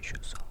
еще зал.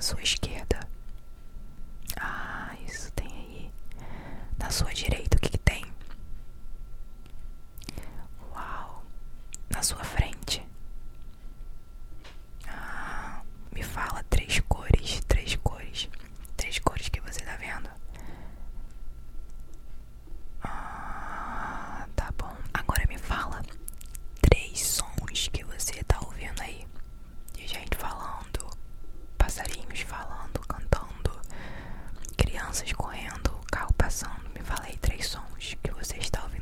sua esquerda. me falei três sons que você está ouvindo.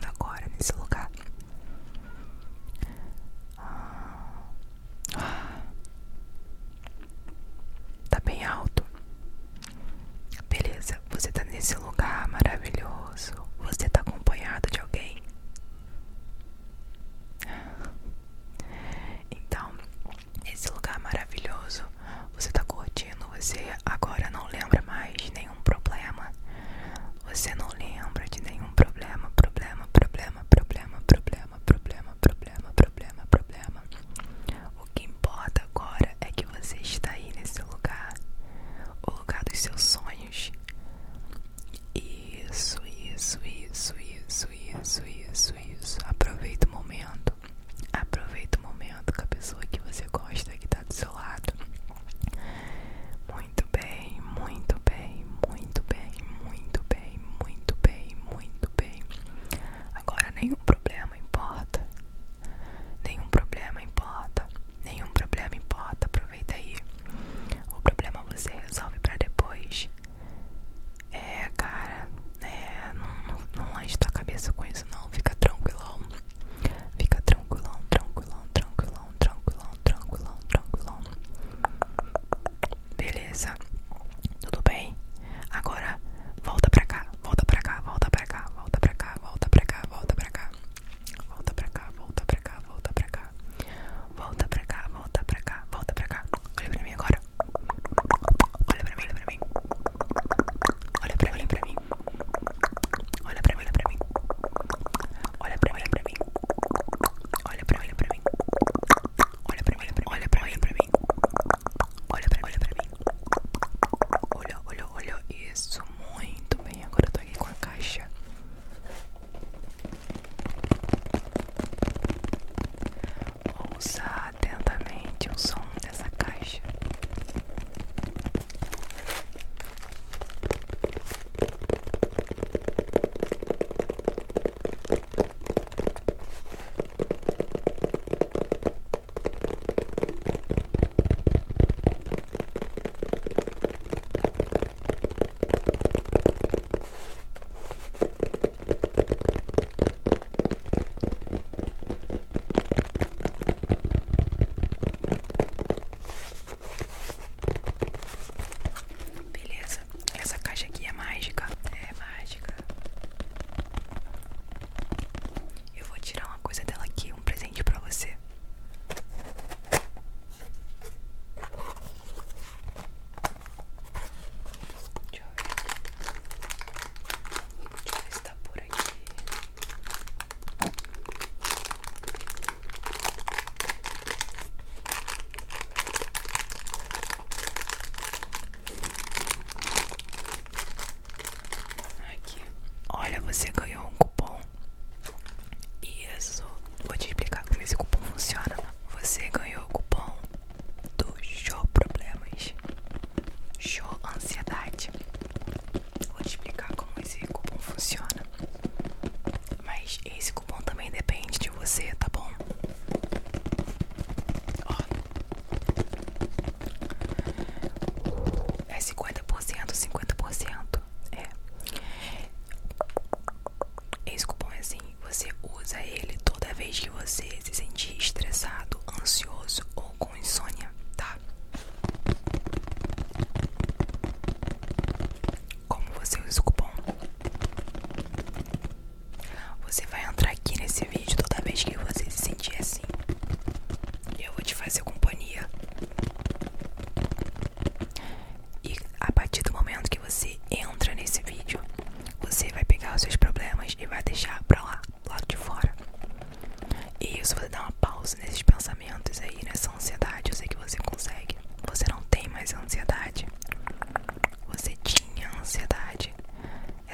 Sad.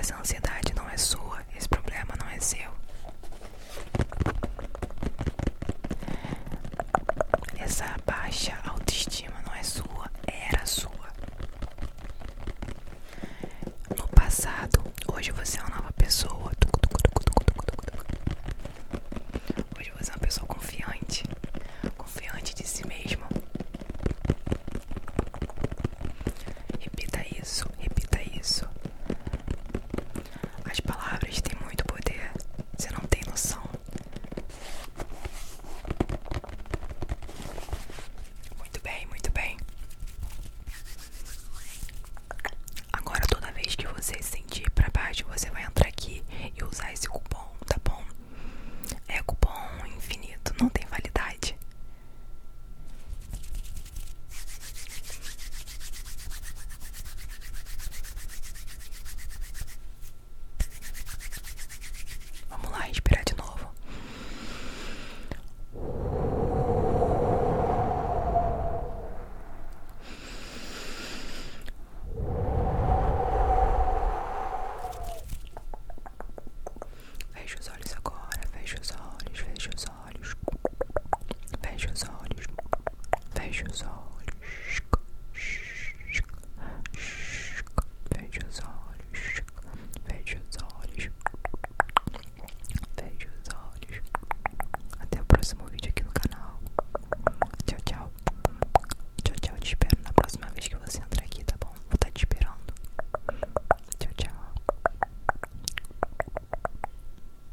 essa ansiedade.